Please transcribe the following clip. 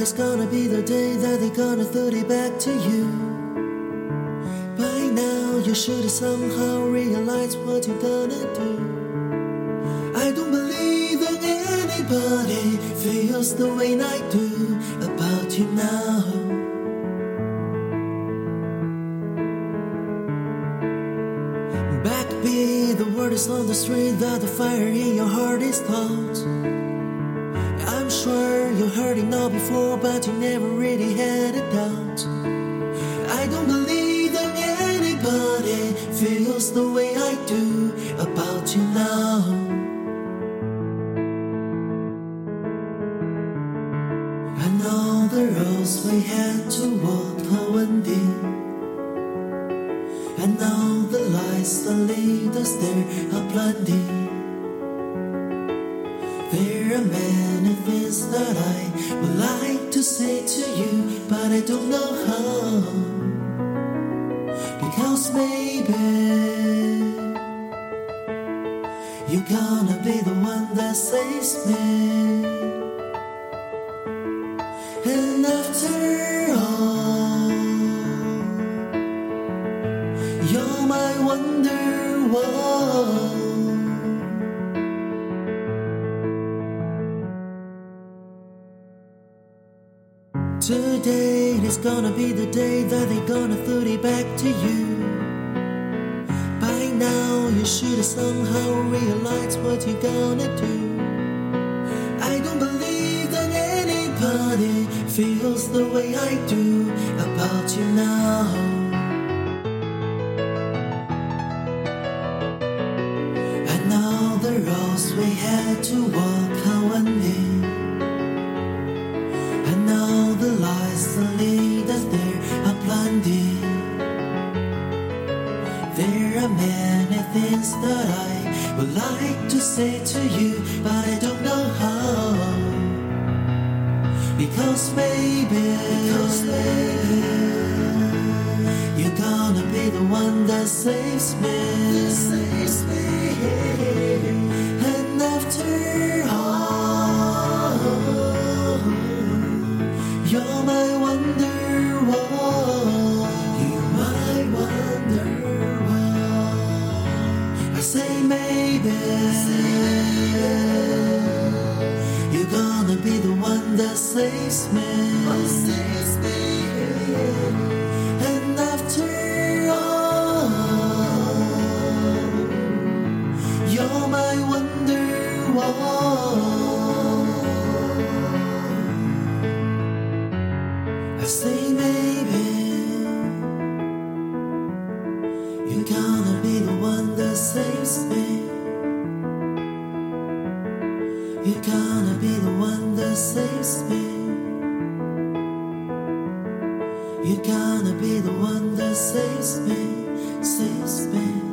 is gonna be the day that they're gonna throw it back to you. By now, you should have somehow realized what you're gonna do. I don't believe that anybody feels the way I do about you now. Backbeat, the word is on the street that the fire in your heart is caught. Sure you heard it all before, but you never really had a doubt. I don't believe that anybody feels the way I do about you now. And all the roads we had to walk are winding. And now the lights that lead us there are blinding. Things that I would like to say to you, but I don't know how. Because maybe you're gonna be the one that saves me. And after all, Today is gonna be the day that they're gonna throw it back to you. By now, you should have somehow realized what you're gonna do. I don't believe that anybody feels the way I do about you now. The roads we had to walk winding. And that there are blinding. There are many things that I would like to say to you, but I don't know how. Because maybe, because maybe you're gonna be the one that saves me. That saves me. And after all, you're my say maybe, you're gonna be the one that saves me. Saves me. And after all, you're my wonderwall. I say You're gonna be the one that saves me. You're gonna be the one that saves me, saves me.